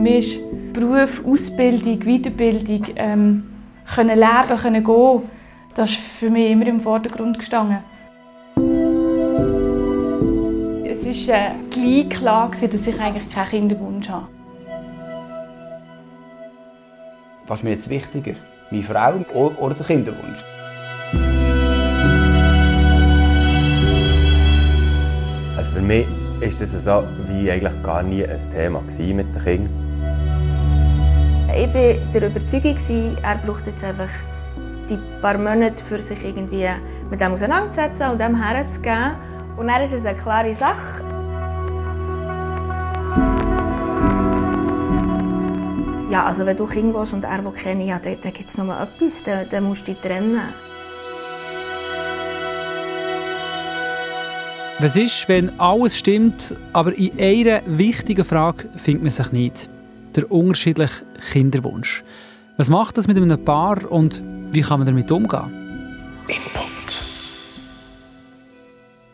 mich ist Beruf, Ausbildung, Weiterbildung, ähm, können leben, können gehen, das ist für mich immer im Vordergrund gestanden. Es war äh, gleich klar, dass ich eigentlich keinen Kinderwunsch habe. Was ist mir jetzt wichtiger? Meine Frau oder der Kinderwunsch? Also für mich ist das so wie eigentlich gar nie ein Thema mit den Kindern. Ich war der Überzeugung, er braucht jetzt einfach die paar Monate, für sich irgendwie mit dem auseinanderzusetzen und dem herzugeben. Und dann ist es eine klare Sache. Ja, also wenn du Kind willst und er will ja, dann, dann gibt es nur etwas, dann, dann musst du dich trennen. Was ist, wenn alles stimmt, aber in einer wichtigen Frage findet man sich nicht? Der unterschiedliche Kinderwunsch. Was macht das mit einem Paar und wie kann man damit umgehen? Input.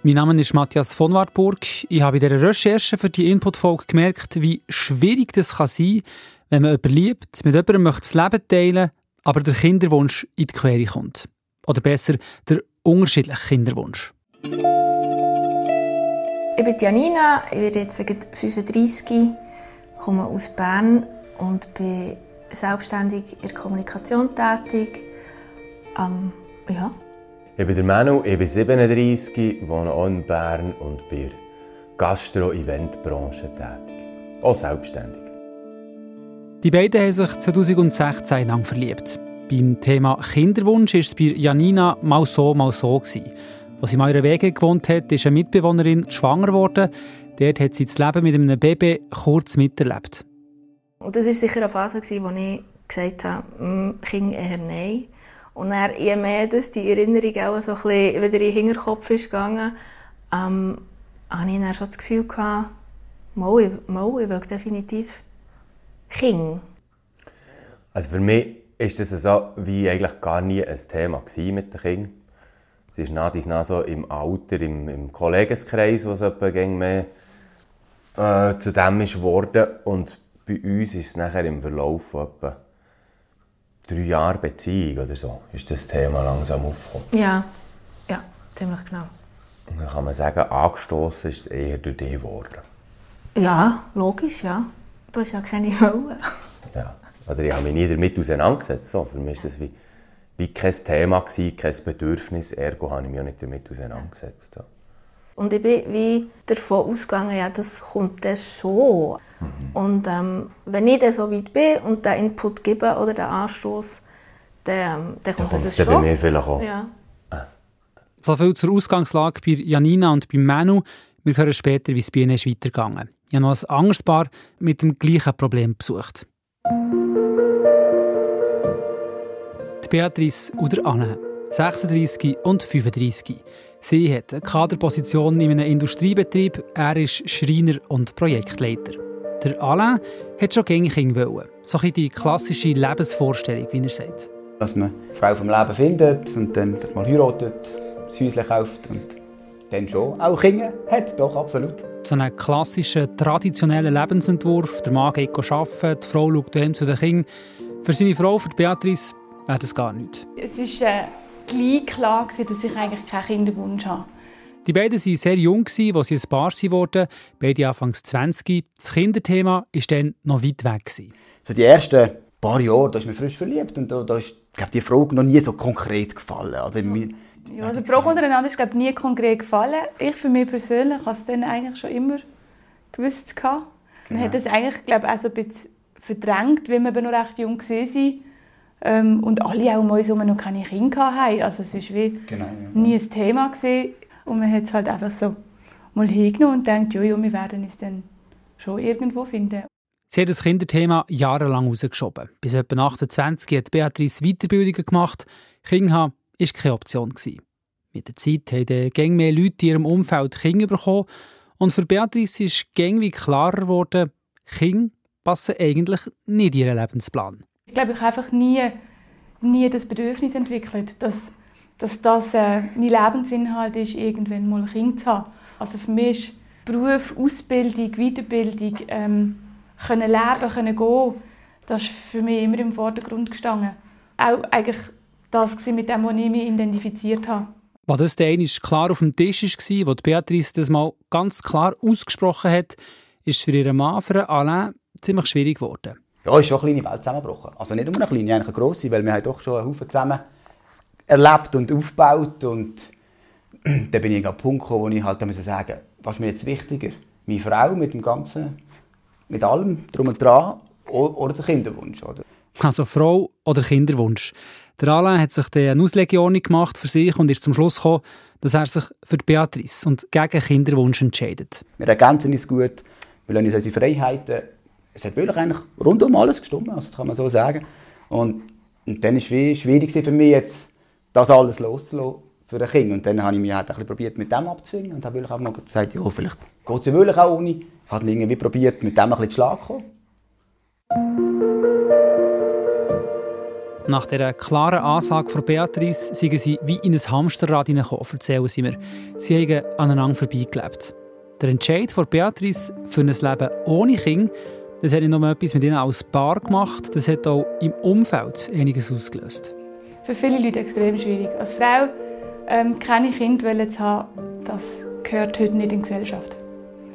Mein Name ist Matthias von Wartburg. Ich habe in dieser Recherche für die Input-Folge gemerkt, wie schwierig das kann sein wenn man jemanden liebt, mit jemandem möchte das Leben teilen, aber der Kinderwunsch in die Quere kommt. Oder besser, der unterschiedliche Kinderwunsch. Ich bin Janina, ich werde jetzt 35, komme aus Bern und bin selbstständig in der Kommunikation tätig. Ähm, ja. Ich bin der Manu, ich bin 37, wohne auch in Bern und bin in der Gastro-Event-Branche tätig. Auch selbstständig. Die beiden haben sich 2016 lang verliebt. Beim Thema Kinderwunsch war es bei Janina mal so, mal so. Gewesen. Als sie mal ihre Wege gewohnt hat, ist eine Mitbewohnerin schwanger geworden. Dort hat sie das Leben mit einem Baby kurz miterlebt. Und das war sicher eine Phase, in der ich gesagt habe, hm, Kind eher nein. Und dann, je mehr dass die Erinnerung auch so ein bisschen wieder in den Hinterkopf ist gegangen, ähm, hatte ich dann schon das Gefühl, gehabt, mal, ich, mal, ich will definitiv Kind. Also für mich ist das so wie eigentlich gar nie ein Thema mit den Kindern. Es ist nach so im Alter, im, im Kollegenkreis, wo es mehr äh, zu dem ist geworden. Und bei uns ist es nachher im Verlauf von etwa drei Jahren Beziehung oder so, ist das Thema langsam aufgekommen. Ja, ja, ziemlich genau. Und dann kann man sagen, angestoßen ist es eher durch dich geworden. Ja, logisch, ja. Du hast ja keine Wollen. Ja, oder ich habe mich nie damit auseinandergesetzt. So, für mich war das wie, wie kein Thema, gewesen, kein Bedürfnis, ergo habe ich mich auch nicht damit auseinandergesetzt. So. Und ich bin wie davon ausgegangen, ja, das kommt dann schon. Mhm. Und ähm, wenn ich dann so weit bin und den Input gebe oder den Anstoß, dann, dann kommt dann das schon. bei mir vielleicht auch. Ja. So viel zur Ausgangslage bei Janina und bei Manu. Wir hören später, wie es bei ihnen ist weitergegangen Ich habe noch ein anderes Paar mit dem gleichen Problem besucht. Die Beatrice oder Anne, 36 und 35. Sie hat eine Kaderposition in einem Industriebetrieb. Er ist Schreiner und Projektleiter. Der Alain hat schon gängig wollen. So die klassische Lebensvorstellung, wie er sagt. Dass man eine Frau vom Leben findet und dann mal heiratet, das Häuschen kauft und dann schon auch Kinder hat, doch, absolut. So einen klassischen, traditionellen Lebensentwurf. Der Mann geht arbeiten, die Frau schaut zu den Kindern. Für seine Frau, für Beatrice, wäre das gar nichts. Es war äh, gleich klar, dass ich eigentlich keinen Kinderwunsch habe. Die beiden waren sehr jung, als sie ein Paar wurden, beide anfangs 20. Das Kinderthema war dann noch weit weg. So die ersten paar Jahre, da ist man frisch verliebt und da, da ist glaub, die Frage noch nie so konkret gefallen. Also, ja, also die Frage untereinander ist glaube nie konkret gefallen. Ich für mich persönlich habe es dann eigentlich schon immer gewusst. Genau. Man hat das eigentlich glaube auch so ein bisschen verdrängt, weil wir eben noch recht jung waren. Ähm, und alle auch um uns herum noch keine Kinder hatten. Also es war wie genau, ja. nie ein Thema. Gewesen. Und man hat es halt einfach so mal hingenommen und denkt, ja, ja, wir werden es dann schon irgendwo finden. Sie hat das Kinderthema jahrelang rausgeschoben. Bis etwa 28 hat Beatrice Weiterbildungen gemacht. Kinder haben war keine Option. Mit der Zeit haben gäng mehr Leute in ihrem Umfeld Kinder bekommen und für Beatrice ist gäng klarer geworden, Kinder passen eigentlich nicht in ihren Lebensplan. Ich glaube, ich habe einfach nie, nie das Bedürfnis entwickelt, dass, dass das äh, mein Lebensinhalt ist, irgendwann mal ein Kind zu haben. Also für mich ist Beruf, Ausbildung, Weiterbildung, ähm, können leben, können gehen, das ist für mich immer im Vordergrund gestanden. Auch eigentlich das mit dem, was ich mich identifiziert habe. Was das der klar auf dem Tisch war, wo Beatrice das mal ganz klar ausgesprochen hat, ist für ihren Mann, für Alain, ziemlich schwierig geworden. Ja, ist schon eine kleine Welt zusammengebrochen. Also nicht nur eine kleine, eigentlich eine grosse, weil wir haben doch schon einen Haufen zusammen erlebt und aufgebaut. Und dann bin ich an den Punkt gekommen, wo ich halt sagen musste, was ist mir jetzt wichtiger? Meine Frau mit dem Ganzen, mit allem drum und dran oder der Kinderwunsch? Oder? Also Frau oder Kinderwunsch. Der Alain hat sich eine Auslegung gemacht für sich und ist zum Schluss gekommen, dass er sich für Beatrice und gegen Kinderwunsch entscheidet. Wir ergänzen uns gut, wir lassen uns unsere Freiheiten. Es hat wirklich eigentlich rundum alles gestimmt, also das kann man so sagen. Und, und dann war es schwierig für mich, jetzt das alles loszulassen für ein Kind. Und dann habe ich mich halt ein probiert, mit dem abzwingen und habe auch mal gesagt, ja, vielleicht geht es ja wirklich auch ohne. Ich habe irgendwie probiert, mit dem ein bisschen zu schlagen zu kommen. Nach dieser klaren Ansage von Beatrice sind sie wie in ein Hamsterrad hineingekommen, erzählen sie mir. Sie haben aneinander vorbeigelebt. Der Entscheid von Beatrice für ein Leben ohne Kind, das hat nicht nur etwas mit ihnen als Paar gemacht, das hat auch im Umfeld einiges ausgelöst. Für viele Leute extrem schwierig. Als Frau ähm, keine Kinder zu haben, das gehört heute nicht in die Gesellschaft.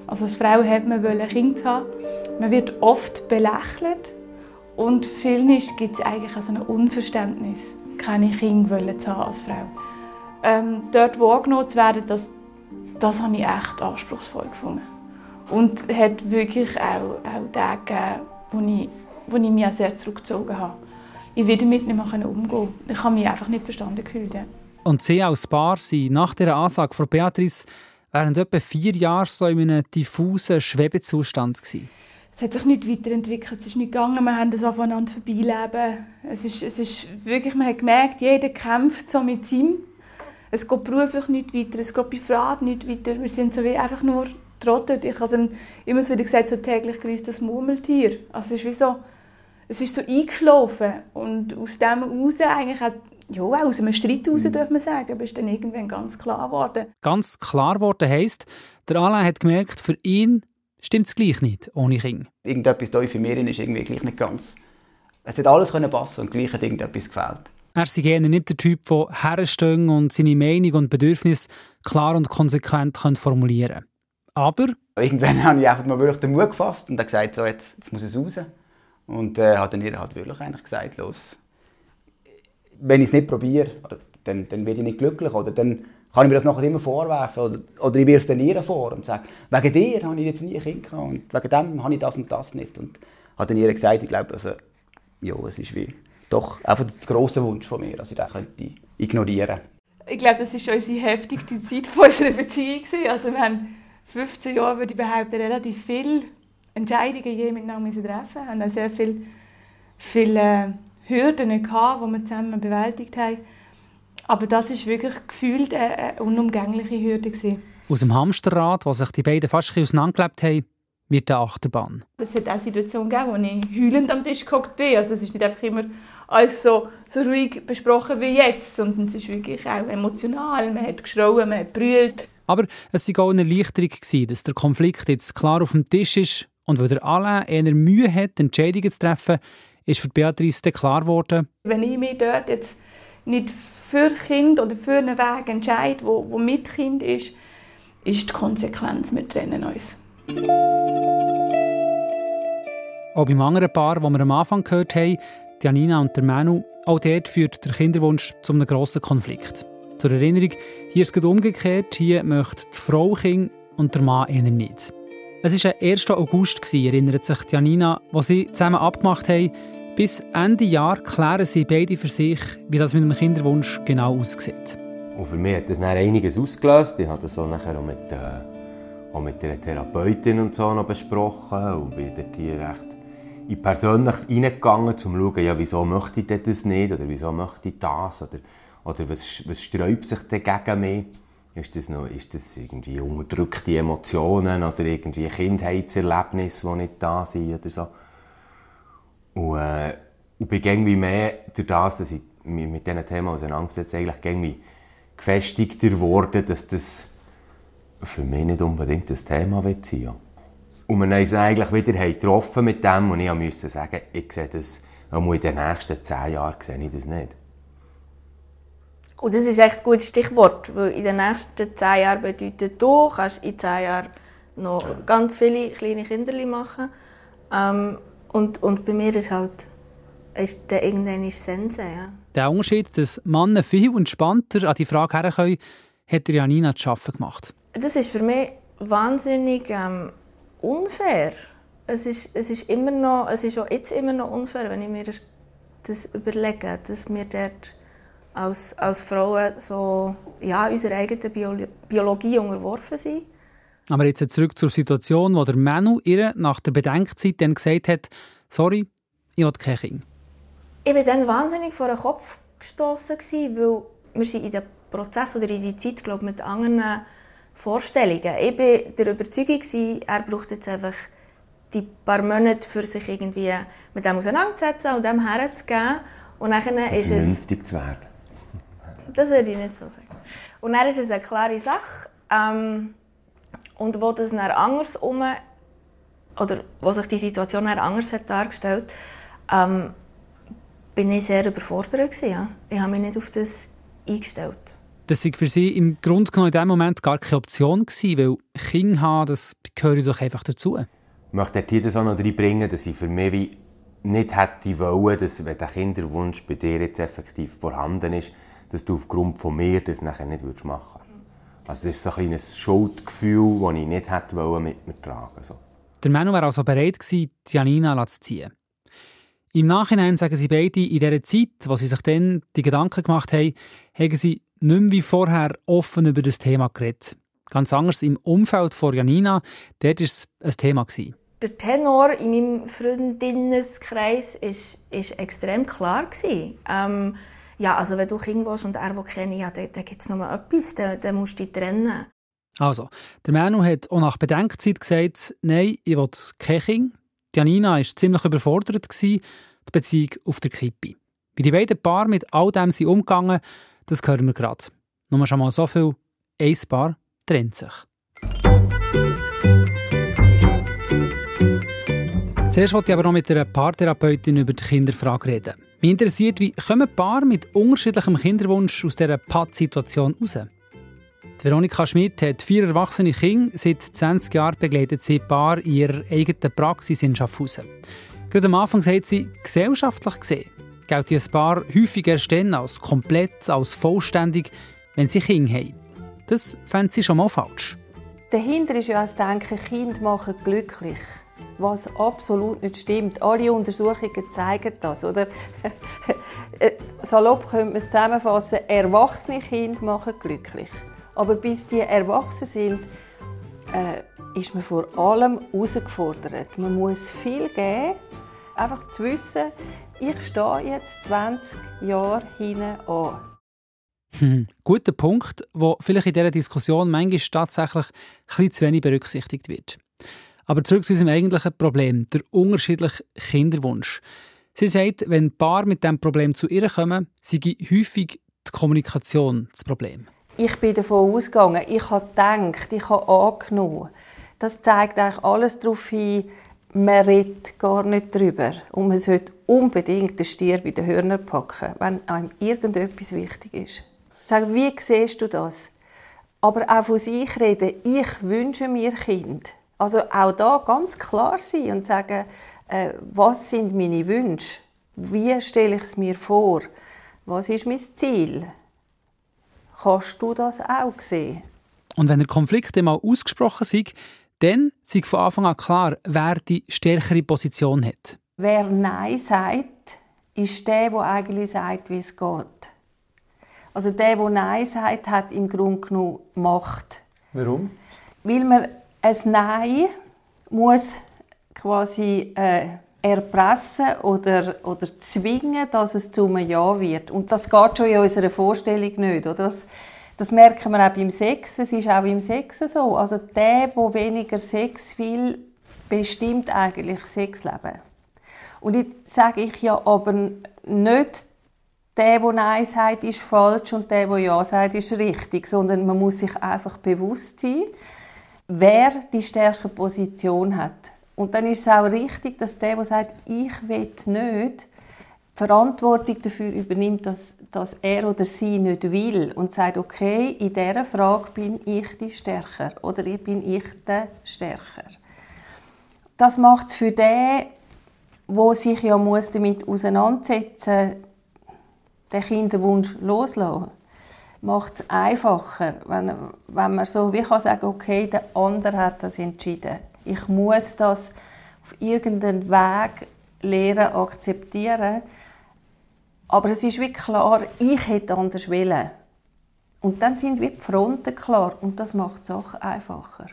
Also als Frau hat man ein Kind haben. Man wird oft belächelt und vielen gibt es eigentlich auch ein Unverständnis, keine Kinder zu haben als Frau. Ähm, dort wahrgenommen zu werden, das, das habe ich echt anspruchsvoll gefunden. Und es hat wirklich auch, auch Tage gegeben, wo ich, wo ich mich sehr zurückgezogen habe. Ich werde damit nicht mehr umgehen Ich habe mich einfach nicht verstanden gefühlt. Und Sie als Paar sind nach dieser Ansage von Beatrice während etwa vier Jahren so in einem diffusen Schwebezustand gewesen es hat sich nicht weiterentwickelt, es ist nicht gegangen, wir haben das aufeinander vorbeileben. Es ist, es ist wirklich, man hat gemerkt, jeder kämpft so mit ihm. Es geht beruflich nicht weiter, es geht bei Fragen nicht weiter. Wir sind so wie einfach nur trottet. Ich habe immer so wieder gesagt, so täglich grüßt das Murmeltier. Also es ist wie so, es ist so eingeschlafen und aus dem heraus eigentlich auch ja, aus einem Streit heraus, darf man sagen, aber ist dann irgendwann ganz klar geworden. Ganz klar geworden heisst, der Alain hat gemerkt, für ihn stimmt es gleich nicht ohne Kind. Irgendetwas da für mich ist irgendwie gleich nicht ganz. Es hat alles können passen und gleich hat irgendetwas gefällt. Er sei gerne nicht der Typ, der herstehen und seine Meinung und Bedürfnisse klar und konsequent formulieren Aber... Irgendwann habe ich einfach mal wirklich den Mut gefasst und gesagt, so, jetzt, jetzt muss es raus. Und äh, hat dann ihr halt wirklich eigentlich gesagt, los, wenn ich es nicht probiere, dann, dann werde ich nicht glücklich oder dann kann ich mir das nachher immer vorwerfen oder, oder ich wirf es dann ihr vor und sage, wegen dir habe ich jetzt nie ein Kind gehabt und wegen dem habe ich das und das nicht. Und hat dann ihr gesagt, ich glaube, also, ja, es ist wie doch einfach der grosse Wunsch von mir, dass ich das könnte ignorieren Ich glaube, das war unsere heftigste Zeit von unserer Beziehung. Also wir haben 15 Jahre, würde ich behaupten, relativ viele Entscheidungen je miteinander treffen Wir haben auch sehr viele, viele Hürden gehabt, die wir zusammen bewältigt haben. Aber das ist wirklich gefühlt eine unumgängliche Hürde. Gewesen. Aus dem Hamsterrad, wo sich die beiden fast auseinandergelebt haben, wird eine Achterbahn. Es hat auch Situationen gegeben, wo ich heulend am Tisch gehockt bin. Also es ist nicht einfach immer alles so, so ruhig besprochen wie jetzt, sondern es ist wirklich auch emotional. Man hat geschrauen, man hat brüllt. Aber es war auch eine Erleichterung, dass der Konflikt jetzt klar auf dem Tisch ist und weil der Alain eher Mühe hat, Entscheidungen zu treffen, ist für Beatrice klar geworden. Wenn ich mich dort jetzt nicht für Kind oder für einen Weg entscheide, wo, wo mit Kind ist, ist die Konsequenz, wir trennen uns. Auch beim anderen Paar, das wir am Anfang gehört haben, Janina und der Manu, auch dort führt der Kinderwunsch zu einem grossen Konflikt. Zur Erinnerung, hier ist es umgekehrt. Hier möchte die Frau Kind und der Mann eher nicht. Es war der 1. August, erinnert sich Janina, wo sie zusammen abgemacht haben, bis Ende Jahr klären sie beide für sich, wie das mit dem Kinderwunsch genau aussieht. Und für mich hat das dann einiges ausgelöst. Ich habe das so nachher auch mit, äh, auch mit der Therapeutin und so noch besprochen und bin dort hier recht in Persönliches reingegangen, um zu schauen, ja, wieso möchte ich das nicht oder wieso möchte ich das oder, oder was, was sträubt sich denn gegen mich. Ist das, noch, ist das irgendwie unterdrückte Emotionen oder irgendwie Kindheitserlebnisse, die nicht da sind oder so. Und, äh, und bin irgendwie mehr durch das, dass ich mich mit diesen Themen auseinandergesetzt eigentlich irgendwie gefestigter geworden, dass das für mich nicht unbedingt das Thema wird sein. Und wir uns eigentlich wieder getroffen mit dem und ich musste sagen, ich sehe das, in den nächsten zehn Jahren sehe ich das nicht. Und das ist echt ein gutes Stichwort, weil in den nächsten zehn Jahren bedeutet, du kannst in zehn Jahren noch ganz viele kleine Kinder machen. Ähm, und, und bei mir ist halt ist der irgendwann Sense, ja. Der Unterschied, dass Männer viel entspannter an die Frage herkommen, hat Janina zu arbeiten gemacht. Das ist für mich wahnsinnig ähm, unfair. Es ist, es ist immer noch, es ist auch jetzt immer noch unfair, wenn ich mir das überlege, dass wir dort als, als Frauen so ja, unserer eigenen Bio Biologie unterworfen sind. Aber jetzt zurück zur Situation, wo der Manu ihr nach der Bedenkzeit dann gesagt hat, sorry, ich will kein Kind. Ich war dann wahnsinnig vor den Kopf gestoßen, weil wir sind in dem Prozess oder in die Zeit glaube mit anderen Vorstellungen. Ich war der Überzeugung, er braucht jetzt einfach die paar Monate für sich irgendwie mit dem auseinanderzusetzen und dem herzugeben. Und dann ist Vernünftig es... zu werden. Das würde ich nicht so sagen. Und dann ist es eine klare Sache. Ähm, und wo das dann anders um oder wo sich die Situation dann anders hat dargestellt, ähm, bin ich sehr überfordert gewesen, ja. Ich habe mich nicht auf das eingestellt. Das war für Sie im Grunde genommen in diesem Moment gar keine Option gewesen, weil Kinder haben, das gehört doch einfach dazu. Ich möchte hier das auch noch reinbringen, dass ich für mich wie nicht hätte wollen, dass wenn der Kinderwunsch bei dir jetzt effektiv vorhanden ist, dass du aufgrund von mir das nachher nicht machen würdest. Also das ist so ein kleines Schuldgefühl, das ich nicht hätte mit mir tragen so. Der Manu war also bereit gewesen, Janina zu ziehen. Im Nachhinein sagen sie beide, in der Zeit, wo sie sich dann die Gedanken gemacht haben, haben sie nicht mehr wie vorher offen über das Thema geredet. Ganz anders im Umfeld von Janina, dort war es ein Thema. Gewesen. Der Tenor in meinem Freundinnenkreis war extrem klar. Ähm, ja, also wenn du Kind willst und er will kennen, ja, dann, dann gibt es noch etwas, dann, dann musst du dich trennen. Also, der Manu hat auch nach Bedenkzeit gesagt, nein, ich will kein Kind. Janina war ziemlich überfordert, die Beziehung auf der Kippe. Wie die beiden Paar mit all dem sind umgegangen, das hören wir gerade. Nur schon mal so viel, ein Paar trennt sich. Zuerst wollte ich aber noch mit einer Paartherapeutin über die Kinderfrage reden. Mich interessiert, wie kommen Paar mit unterschiedlichem Kinderwunsch aus dieser Pattsituation raus? Die Veronika Schmidt hat vier erwachsene Kinder. Seit 20 Jahren begleitet sie Paar in ihrer eigenen Praxis in Schaffhausen. Gerade am Anfang sagt sie, gesellschaftlich gesehen gilt dieses Paar häufig erst als komplett, als vollständig, wenn sie Kinder haben. Das fände sie schon mal falsch. Dahinter ist ja das Denken, Kinder machen glücklich was absolut nicht stimmt. Alle Untersuchungen zeigen das. Oder? Äh, salopp könnte man es zusammenfassen, erwachsene Kinder machen glücklich. Aber bis die erwachsen sind, äh, ist man vor allem herausgefordert. Man muss viel geben, einfach zu wissen, ich stehe jetzt 20 Jahre hinten an. Hm, guter Punkt, wo vielleicht in dieser Diskussion manchmal tatsächlich ein zu wenig berücksichtigt wird. Aber zurück zu unserem eigentlichen Problem, der unterschiedliche Kinderwunsch. Sie sagt, wenn Paar mit diesem Problem zu ihr kommen, sei häufig die Kommunikation das Problem. Ich bin davon ausgegangen, ich habe gedacht, ich habe angenommen. Das zeigt eigentlich alles darauf hin, man redet gar nicht darüber. Und man sollte unbedingt den Stier bei den Hörnern packen, wenn einem irgendetwas wichtig ist. Sag, wie siehst du das? Aber auch von sich reden, ich wünsche mir Kind. Also auch da ganz klar sein und sagen, äh, was sind meine Wünsche? Wie stelle ich es mir vor? Was ist mein Ziel? Kannst du das auch sehen? Und wenn der Konflikt einmal ausgesprochen ist, dann ist von Anfang an klar, wer die stärkere Position hat. Wer Nein sagt, ist der, der eigentlich sagt, wie es geht. Also der, der Nein sagt, hat im Grunde genommen Macht. Warum? Weil man ein Nein muss quasi äh, erpressen oder, oder zwingen, dass es zu einem Ja wird. Und das geht schon in unserer Vorstellung nicht. Oder? Das, das merken wir auch beim Sex. Es ist auch beim Sex so. Also der, der weniger Sex will, bestimmt eigentlich Sexleben. Und jetzt sage ich ja aber nicht, der, der Nein sagt, ist falsch und der, der Ja sagt, ist richtig, sondern man muss sich einfach bewusst sein, wer die stärkere Position hat. Und dann ist es auch richtig, dass der, der sagt, ich will nicht, Verantwortung dafür übernimmt, dass, dass er oder sie nicht will und sagt, okay, in dieser Frage bin ich die Stärker oder bin ich der Stärker. Das macht es für den, wo sich ja muss damit auseinandersetzen muss, den Kinderwunsch loslassen, macht es einfacher, wenn, wenn man so wie kann sagen, okay, der andere hat das entschieden. Ich muss das auf irgendeinen Weg lernen, akzeptieren aber es ist wie klar, ich hätte anders wollen. Und dann sind wie die Fronten klar und das macht die Sache einfacher.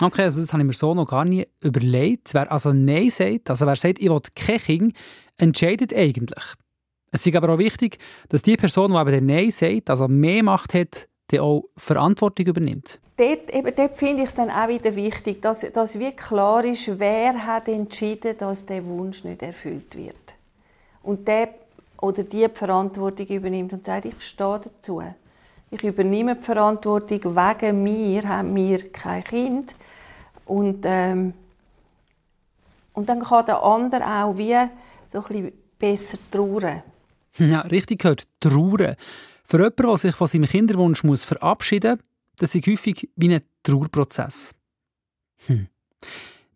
Okay, also das habe ich mir so noch gar nie überlegt. Wer also Nein sagt, also wer sagt, ich will kein Kind, entscheidet eigentlich. Es ist aber auch wichtig, dass die Person, die eben Nein sagt, also mehr Macht hat, die auch Verantwortung übernimmt. Dort, eben, dort finde ich es dann auch wieder wichtig, dass, dass wie klar ist, wer hat entschieden, dass der Wunsch nicht erfüllt wird. Und der oder die die Verantwortung übernimmt und sagt, ich stehe dazu. Ich übernehme die Verantwortung, wegen mir haben wir kein Kind. Und, ähm, und dann kann der andere auch wie so ein bisschen besser trauern. Ja, richtig gehört, trauern. Für jemanden, der sich von seinem Kinderwunsch muss verabschieden muss, das ist häufig wie ein Trauerprozess. Hm.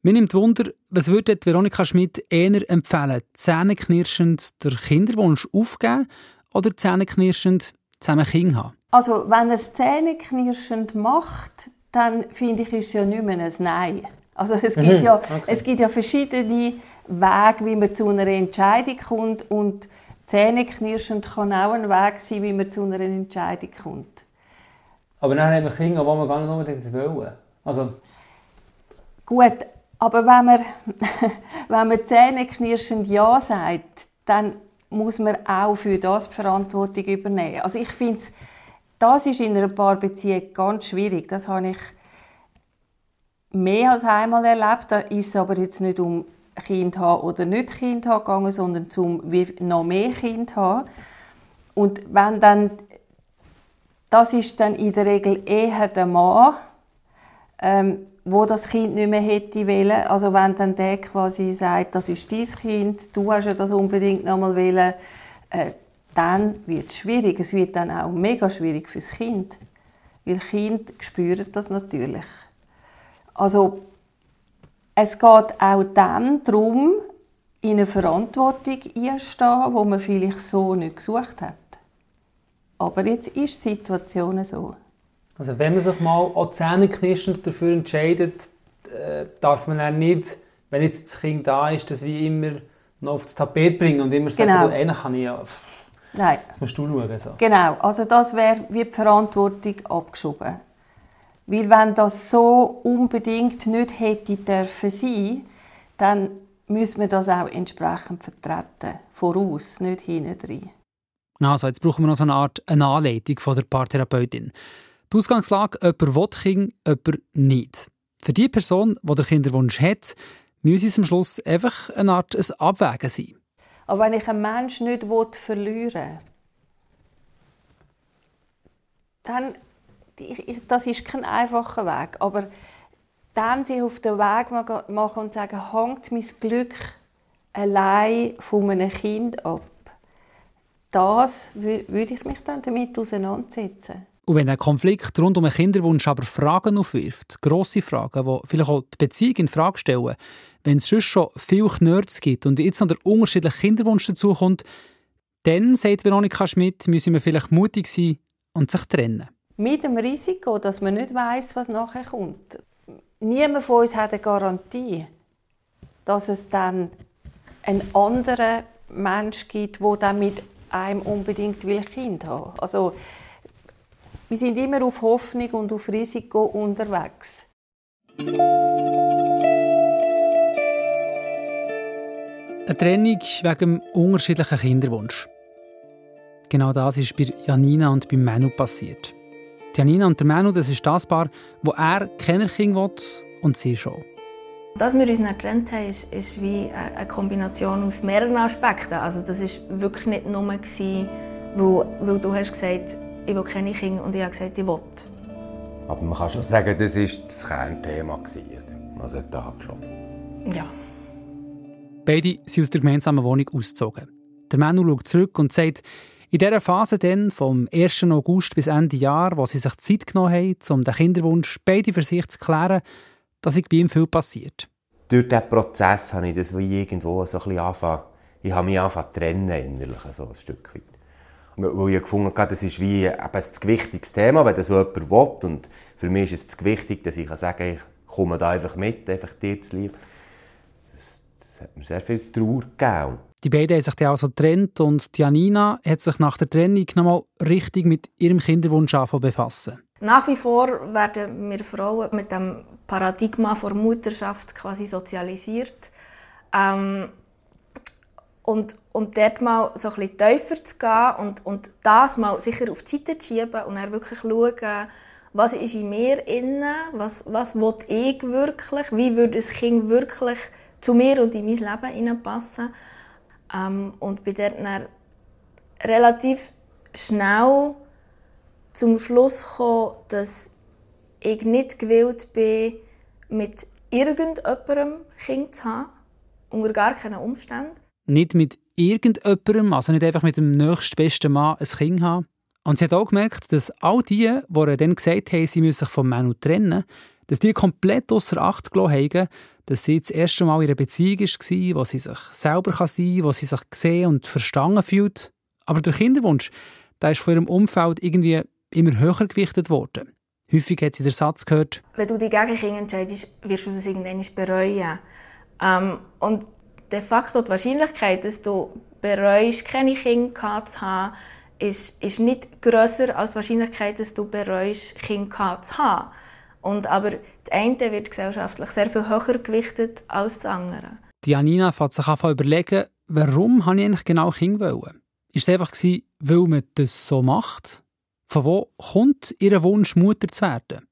Mir nimmt Wunder, was würde Veronika Schmidt eher empfehlen? Zähneknirschend der Kinderwunsch aufgeben oder zähneknirschend zusammen Kind haben? Also, wenn er es zähneknirschend macht, dann finde ich, ist es ja nicht mehr ein Nein. Also, es gibt, mhm, ja, okay. es gibt ja verschiedene Wege, wie man zu einer Entscheidung kommt und zähneknirschend kann auch ein Weg sein, wie man zu einer Entscheidung kommt. Aber dann haben wir Kinder, die wir gar nicht unbedingt wollen. Also... Gut, aber wenn man, wenn man zähneknirschend Ja sagt, dann muss man auch für das die Verantwortung übernehmen. Also ich finde, das ist in einer Paarbeziehung ganz schwierig. Das habe ich mehr als einmal erlebt. Da ist es aber jetzt nicht um Kind haben oder nicht Kind haben gegangen, sondern um noch mehr Kind haben. Und wenn dann, das ist dann in der Regel eher der Mann, ähm, wo das Kind nicht mehr hätte wollen. Also wenn dann der quasi sagt, das ist dein Kind, du hast ja das unbedingt noch mal wollen, äh, dann wird es schwierig. Es wird dann auch mega schwierig fürs Kind, weil Kind spüren das natürlich. Also es geht auch dann darum, in eine Verantwortung einzustehen, wo man vielleicht so nicht gesucht hat. Aber jetzt ist die Situation so. Also wenn man sich mal zähneknirschend dafür entscheidet, äh, darf man dann nicht, wenn jetzt das Kind da ist, das wie immer noch auf das Tapet bringen und immer sagen, genau. du, eigentlich kann ich ja... Nein. Das musst du schauen. So. Genau, also das wäre wie die Verantwortung abgeschoben. Weil wenn das so unbedingt nicht hätte dürfen sein, dann müssen wir das auch entsprechend vertreten. Voraus, nicht hinten drin. Also, jetzt brauchen wir noch so eine Art eine Anleitung von der Paartherapeutin. Die Ausgangslage, jemand will Kind, jemand nicht. Für die Person, die den Kinderwunsch hat, muss es am Schluss einfach eine Art ein Abwägen sein. Aber wenn ich einen Menschen nicht verlieren will, dann das ist kein einfacher Weg. Aber dann sich auf den Weg machen und sagen, hängt mein Glück allein von einem Kind ab. Das würde ich mich dann damit auseinandersetzen. Und wenn ein Konflikt rund um einen Kinderwunsch aber Fragen aufwirft, grosse Fragen, die vielleicht auch die Beziehung in Frage stellen, wenn es sonst schon viel Knörz gibt und jetzt noch der unterschiedliche Kinderwunsch dazukommt, dann, sagt Veronika Schmidt, müssen wir vielleicht mutig sein und sich trennen. Mit dem Risiko, dass man nicht weiß, was nachher kommt. Niemand von uns hat eine Garantie, dass es dann einen anderen Mensch gibt, der dann mit einem unbedingt will Kind haben. Also wir sind immer auf Hoffnung und auf Risiko unterwegs. Eine Trennung wegen unterschiedlichen Kinderwunsch. Genau das ist bei Janina und bei Manu passiert. Janina und der Manu, das ist das Paar, wo er keine Kinder will und sie schon. Dass wir uns nicht getrennt haben, ist, ist wie eine Kombination aus mehreren Aspekten. Also das war wirklich nicht nur, weil, weil du hast gesagt ich will keine Kinder und ich habe gesagt, ich will. Aber man kann schon sagen, das war das Kernthema, also der Tag schon. Ja. Beide sind aus der gemeinsamen Wohnung ausgezogen. Der Manu schaut zurück und sagt, in dieser Phase dann, vom 1. August bis Ende Jahr, wo sie sich Zeit genommen haben, um den Kinderwunsch beide für sich zu klären, dass bei ihm viel passiert. Durch diesen Prozess habe ich das wie irgendwo so ein bisschen angefangen, ich habe mich angefangen zu trennen, innerlich, so ein Stück weit. Weil ich gefunden habe, das ist wie eben ein wichtiges Thema, wenn das so jemand will. Und für mich ist es wichtig, dass ich sagen kann, ich komme da einfach mit, einfach dir zu lieb. Das, das hat mir sehr viel Trauer gegeben. Die beiden haben sich dann also getrennt und Janina hat sich nach der Trennung nochmal richtig mit ihrem Kinderwunsch befassen. Nach wie vor werden wir Frauen mit dem Paradigma der Mutterschaft quasi sozialisiert. Ähm, und, und dort mal so ein bisschen tiefer zu gehen und, und das mal sicher auf die Seite zu schieben und dann wirklich schauen, was ist in mir innen, was, was will ich wirklich, wie würde das Kind wirklich zu mir und in mein Leben hineinpassen. Ähm, und bin dann relativ schnell zum Schluss gekommen, dass ich nicht gewillt bin, mit irgendjemandem Kind zu haben, unter gar keinen Umständen. Nicht mit irgendjemandem, also nicht einfach mit dem nächstbesten Mann ein Kind haben. Und sie hat auch gemerkt, dass all die, die dann gesagt haben, sie müssen sich vom Manu trennen, dass die komplett außer Acht gelassen haben, dass sie das erste Mal in einer Beziehung war, wo sie sich selber sein kann, wo sie sich gesehen und verstanden fühlt. Aber der Kinderwunsch, der ist von ihrem Umfeld irgendwie immer höher gewichtet worden. Häufig hat sie den Satz gehört, wenn du dich gegen Kinder entscheidest, wirst du das irgendwann bereuen. Ähm, und de facto die Wahrscheinlichkeit, dass du bereust, keine Kinder zu haben, ist, ist nicht grösser als die Wahrscheinlichkeit, dass du bereust, Kinder zu haben. Und aber das eine wird gesellschaftlich sehr viel höher gewichtet als das andere. Die Janina fängt sich an überlegen, warum habe ich eigentlich genau Kinder wollen? Ist es einfach, weil man das so macht? Von wo kommt ihr Wunsch, Mutter zu werden?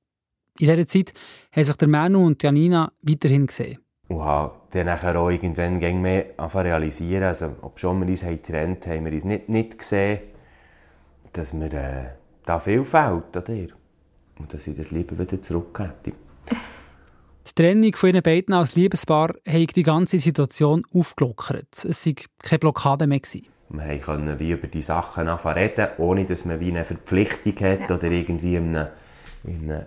In dieser Zeit haben sich der Manu und Janina weiterhin gesehen. Und habe dann nachher auch irgendwann mehr realisieren, also ob schon wir uns getrennt haben, haben wir uns nicht, nicht gesehen, dass mir äh, da viel fehlt an dir. Und dass ich das lieber wieder zurück hätte. Die Trennung von ihren beiden als Liebespaar hat die ganze Situation aufgelockert. Es war keine Blockade mehr. Gewesen. Wir konnten wie über die Sachen reden, ohne dass man wie eine Verpflichtung hat ja. oder irgendwie in einem, in einem,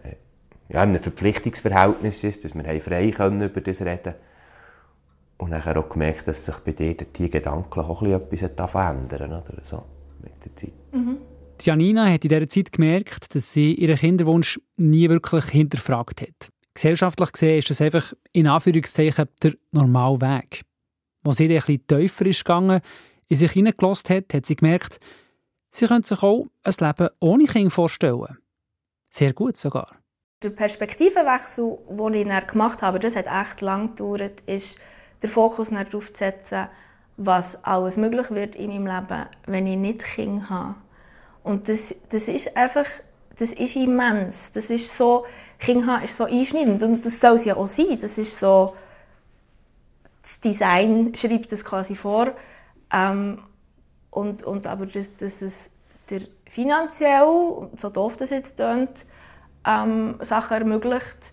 ja, in einem Verpflichtungsverhältnis ist, dass wir frei können über das reden Und dann auch gemerkt, dass sich bei dir die gedanklich auch etwas verändern oder so mit der Zeit. Mhm. Janina hat in dieser Zeit gemerkt, dass sie ihren Kinderwunsch nie wirklich hinterfragt hat. Gesellschaftlich gesehen ist das einfach in Anführungszeichen der normale Weg. Als sie ein bisschen tiefer ist gegangen, in sich hineingelassen hat, hat sie gemerkt, sie könnte sich auch ein Leben ohne Kind vorstellen. Sehr gut sogar. Der Perspektivenwechsel, den ich gemacht habe, das hat echt lang gedauert, ist, den Fokus darauf zu setzen, was alles möglich wird in meinem Leben, wenn ich nicht Kind habe. Und das, das ist einfach, das ist immens. Das ist so, Kind haben ist so einschneidend und das soll es ja auch sein. Das ist so, das Design schreibt das quasi vor. Ähm, und, und aber dass, dass es dir finanziell, so doof das jetzt klingt, ähm, Sachen ermöglicht,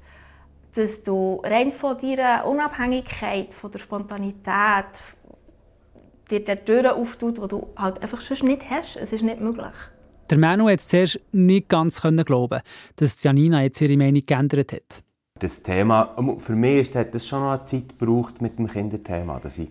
dass du rein von deiner Unabhängigkeit, von der Spontanität, dir der Türen auftut, die du halt einfach sonst nicht hast. Es ist nicht möglich. Der Manu hat zuerst nicht ganz glauben, dass Janina jetzt ihre Meinung geändert hat. Das Thema, für mich hat das schon noch eine Zeit gebraucht mit dem Kinderthema, dass ich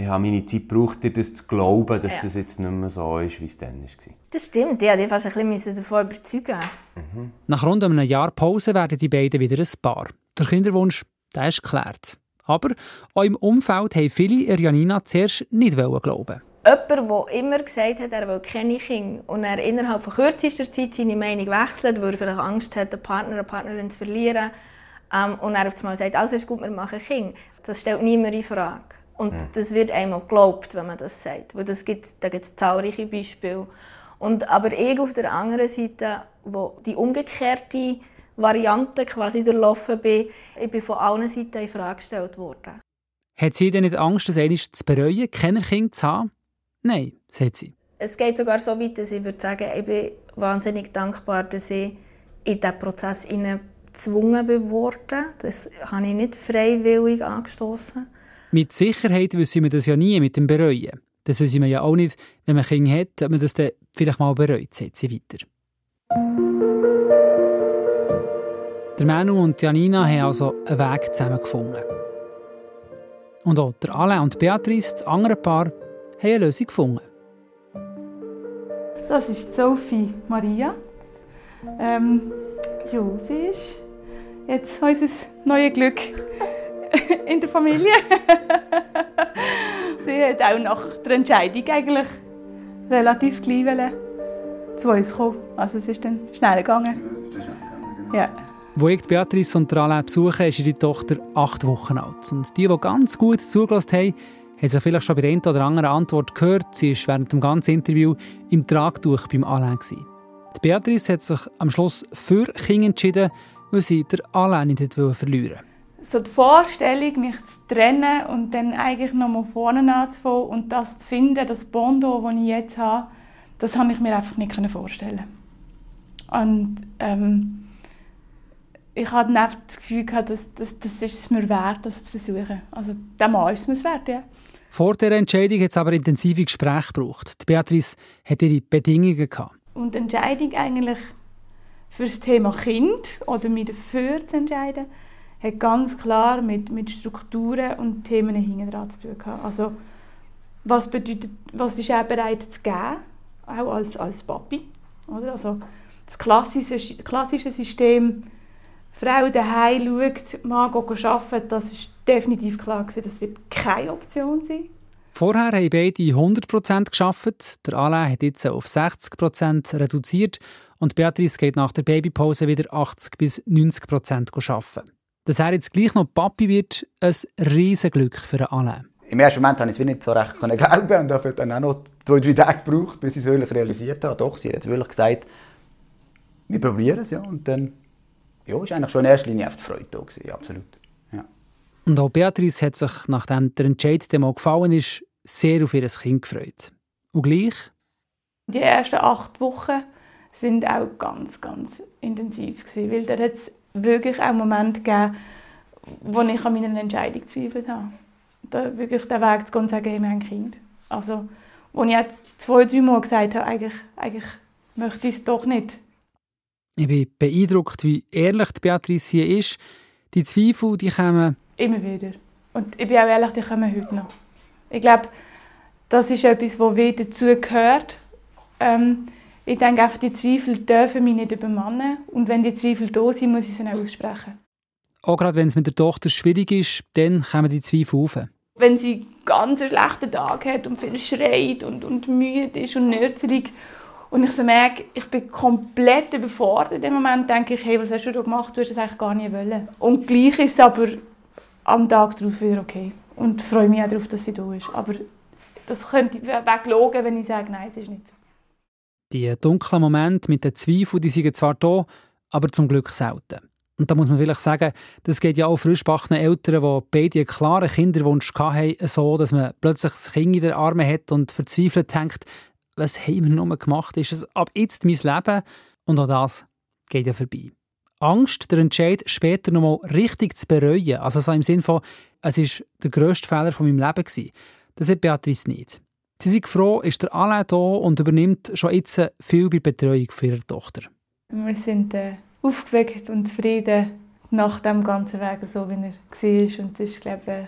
ich habe meine Zeit gebraucht, dir das zu glauben, dass ja. das jetzt nicht mehr so ist, wie es dann war. Das stimmt, ja, die fast ein bisschen davon überzeugen. Mhm. Nach rund einem Jahr Pause werden die beiden wieder ein Paar. Der Kinderwunsch, der ist geklärt. Aber auch im Umfeld haben viele Janina zuerst nicht glauben. Jemand, der immer gesagt hat, er will keine Kinder und er innerhalb von kürzester Zeit seine Meinung wechselt, weil er vielleicht Angst hat, einen Partner oder Partnerin zu verlieren ähm, und er auf einmal sagt, alles ist gut, wir machen Kinder. Das stellt niemand in Frage. Und mhm. das wird einmal geglaubt, wenn man das sagt. Weil das gibt, da gibt es zahlreiche Beispiele. Und, aber ich auf der anderen Seite, wo die umgekehrte Variante quasi durchlaufen bin, ich bin von allen Seiten in Frage gestellt worden. Hat sie denn nicht Angst, das einmal zu bereuen, keine Kinder zu haben? Nein, sagt sie. Es geht sogar so weit, dass ich würde sagen, ich bin wahnsinnig dankbar, dass ich in diesen Prozess gezwungen worden. Das habe ich nicht freiwillig angestoßen. Mit Sicherheit wissen wir das ja nie mit dem Bereuen. Das wissen wir ja auch nicht, wenn man Kinder hat, ob man das dann vielleicht mal bereut, sagt sie weiter. Der Manu und Janina haben also einen Weg zusammengefunden. Und auch der Alain und Beatrice, das andere Paar, haben eine Lösung gefunden. Das ist Sophie Maria. Ähm, ja, sie ist jetzt unser neues Glück in der Familie. sie hat auch nach der Entscheidung eigentlich relativ gleich zu uns kommen. Also es ist dann schnell gegangen. Ja. Wo ich Beatrice und Alain besuche, ist ihre Tochter acht Wochen alt. Und die, die ganz gut zugelassen haben, haben sie vielleicht schon bei der einen oder anderen Antwort gehört. Sie war während dem ganzen Interview im Tragtuch beim Alain. Die Beatrice hat sich am Schluss für Kinder entschieden, weil sie der Alain nicht verlieren. So die Vorstellung, mich zu trennen und dann eigentlich noch mal vorne anzufangen und das zu finden, das Bondo, das ich jetzt habe, das habe ich mir einfach nicht vorstellen Und ähm, ich hatte dann das Gefühl, gehabt, dass, dass, das ist es mir wert, das zu versuchen. Also der Mann ist es mir wert, ja. Vor der Entscheidung hat es aber intensive Gespräche gebraucht. Die Beatrice hatte ihre Bedingungen. Gehabt. Und die Entscheidung eigentlich für das Thema Kind oder mich dafür zu entscheiden, hat ganz klar mit, mit Strukturen und Themen hinten dran zu tun gehabt. Also was bedeutet, was ist er bereit zu geben, auch als, als Papi, oder? Also das klassische, klassische System, Frau daheim schaut, Mann arbeiten, das ist definitiv klar gewesen, das wird keine Option sein. Vorher haben beide 100% geschafft. Der Alain hat jetzt auf 60% reduziert und Beatrice geht nach der Babypause wieder 80 bis 90% arbeiten. Dass er jetzt gleich noch Papi wird, ein Riesenglück für Alain. Im ersten Moment habe ich es nicht so recht glauben und dafür dann auch noch zwei, drei Tage gebraucht, bis ich es wirklich realisiert habe. Doch, sie hat jetzt wirklich gesagt, wir probieren es ja. Und dann ja, war eigentlich schon in erster Linie die Freude da. Gewesen, absolut. Ja. Und auch Beatrice hat sich, nachdem der Entscheid dem auch gefallen ist, sehr auf ihr Kind gefreut. Und gleich? Die ersten acht Wochen sind auch ganz, ganz intensiv gewesen, weil da hat es wirklich auch Momente gegeben, wo ich an meiner Entscheidung gezweifelt habe. Da wirklich den Weg zu gehen und sagen, wir haben ein Kind. Also, wo ich jetzt zwei, drei Mal gesagt habe, eigentlich, eigentlich möchte ich es doch nicht. Ich bin beeindruckt, wie ehrlich die Beatrice hier ist. Die Zweifel, die kommen... Immer wieder. Und ich bin auch ehrlich, die kommen heute noch. Ich glaube, das ist etwas, was wieder dazu gehört. Ähm, ich denke einfach, die Zweifel dürfen mich nicht übermannen. Und wenn die Zweifel da sind, muss ich sie auch aussprechen. Auch gerade wenn es mit der Tochter schwierig ist, dann kommen die Zweifel auf. Wenn sie ganz einen schlechten Tag hat und viel schreit und, und müde ist und nürzelig und ich so merke, ich bin komplett überfordert in dem Moment, denke ich, hey, was hast du da gemacht? Du hast das eigentlich gar nicht wollen. Und gleich ist es aber am Tag darauf wieder okay. Und freue mich auch darauf, dass sie da ist. Aber das könnte weglogen, wenn ich sage, nein, es ist nicht so. Die dunklen Momente mit den Zweifeln, die sind zwar da, aber zum Glück selten. Und da muss man vielleicht sagen, das geht ja auch frischbackenen Eltern, die beide einen klaren Kinderwunsch hatten, so, dass man plötzlich das Kind in den Armen hat und verzweifelt denkt, was haben wir nur gemacht? Ist es ab jetzt mein Leben? Und auch das geht ja vorbei. Angst, der Entscheid später noch mal richtig zu bereuen, also so im Sinne von, es war der grösste Fehler von meinem Leben gewesen. Das hat Beatrice nicht. Sie ist froh, ist der Alain da und übernimmt schon jetzt viel bei der Betreuung für ihre Tochter. Wir sind äh, aufgeweckt und zufrieden nach dem ganzen Weg, so wie er war. Und das ist, glaube ich, äh,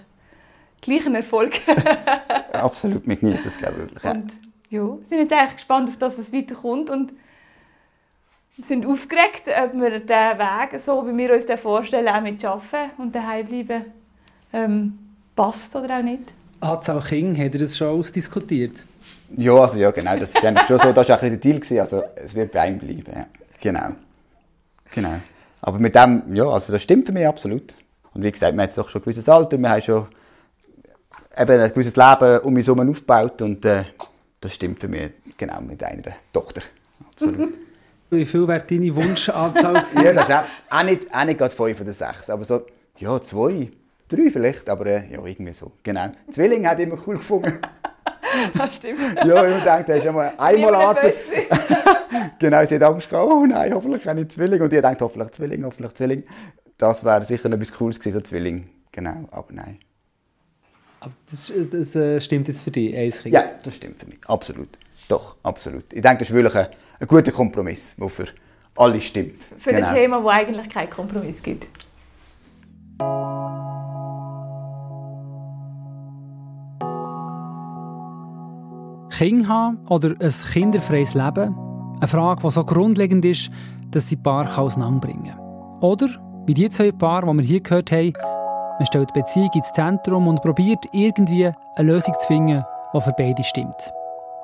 gleich ein Erfolg. Absolut, wir genießen das, glaube ich, wirklich. Ja. Und ja, wir sind jetzt eigentlich gespannt auf das, was weiterkommt und sind aufgeregt, ob wir diesen Weg, so wie wir uns den vorstellen, auch mit arbeiten und daheim bleiben, ähm, passt oder auch nicht. Anzahl Kinder, hat er das schon ausdiskutiert? Ja, also ja, genau, das ist schon so, das war auch der Deal, also es wird bei einem bleiben, ja. genau. genau. Aber mit dem, ja, also das stimmt für mich absolut. Und wie gesagt, wir haben jetzt doch schon ein gewisses Alter, wir haben schon eben ein gewisses Leben um uns herum aufgebaut und äh, das stimmt für mich genau mit einer Tochter. Absolut. Wie viel wäre deine Wunschanzahl ja, das ist auch, auch nicht, auch nicht gerade fünf oder sechs, aber so, ja, zwei, drei vielleicht, aber äh, ja, irgendwie so, genau. Zwilling hat immer cool gefunden. Das stimmt. ja, ich denke, hast du einmal einmal atmet. genau, sie hat Angst gehabt, oh nein, hoffentlich keine Zwilling. Und ich denkt, hoffentlich Zwilling, hoffentlich Zwilling. Das wäre sicher etwas Cooles gewesen, so Zwilling. Genau, aber nein. Das, das äh, stimmt jetzt für dich, eins Kind? Ja, das stimmt für mich. Absolut. Doch, absolut. Ich denke, das ist wirklich ein, ein guter Kompromiss, der für alle stimmt. Für genau. ein Thema, wo eigentlich keinen Kompromiss gibt. Kinder haben oder ein kinderfreies Leben? Eine Frage, die so grundlegend ist, dass sie Paar auseinanderbringen kann. Oder, wie die zwei Paare, die wir hier gehört haben, man stellt die Beziehung ins Zentrum und probiert irgendwie eine Lösung zu finden, die für beide stimmt.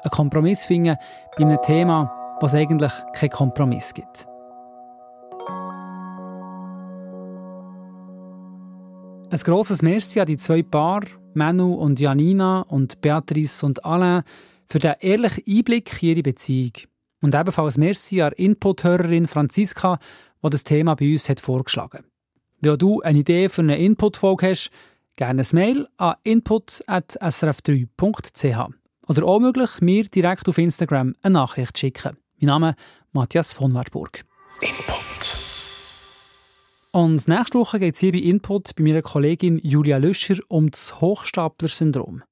Ein Kompromiss finden bei einem Thema, wo es eigentlich keinen Kompromiss gibt. Ein grosses Merci an die zwei Paare, Manu und Janina und Beatrice und Alain, für den ehrlichen Einblick in ihre Beziehung. Und ebenfalls Merci an Input-Hörerin Franziska, die das Thema bei uns hat vorgeschlagen Wenn du eine Idee für eine Input-Folge hast, gerne ein Mail an input.srf3.ch. Oder auch möglich, mir direkt auf Instagram eine Nachricht schicken. Mein Name ist Matthias von Wartburg. Input. Und nächste Woche geht es hier bei Input bei meiner Kollegin Julia Löscher um das Hochstapler-Syndrom.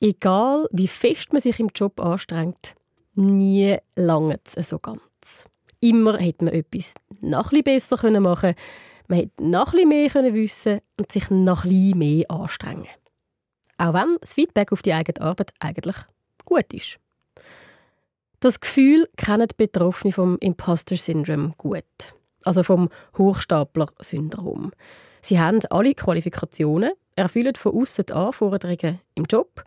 Egal, wie fest man sich im Job anstrengt, nie lange es so ganz. Immer hätte man etwas noch ein besser machen können, man hätte noch ein mehr wissen und sich noch ein mehr anstrengen. Auch wenn das Feedback auf die eigene Arbeit eigentlich gut ist. Das Gefühl kennen die Betroffenen vom Imposter-Syndrom gut, also vom Hochstapler-Syndrom. Sie haben alle Qualifikationen, erfüllen von außen die Anforderungen im Job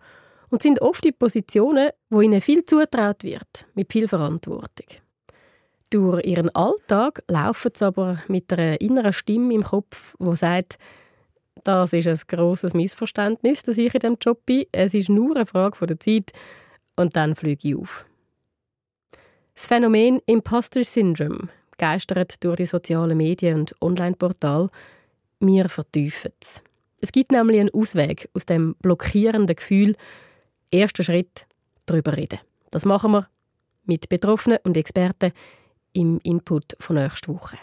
und sind oft in Positionen, wo ihnen viel zutraut wird, mit viel Verantwortung. Durch ihren Alltag laufen sie aber mit einer inneren Stimme im Kopf, wo sagt, das ist ein grosses Missverständnis, dass ich in diesem Job bin. Es ist nur eine Frage der Zeit und dann fliege ich auf. Das Phänomen Imposter Syndrome geistert durch die sozialen Medien und Online-Portale. Wir vertiefen es. Es gibt nämlich einen Ausweg aus dem blockierenden Gefühl, erster Schritt darüber reden. Das machen wir mit Betroffenen und Experten im Input von nächster Woche.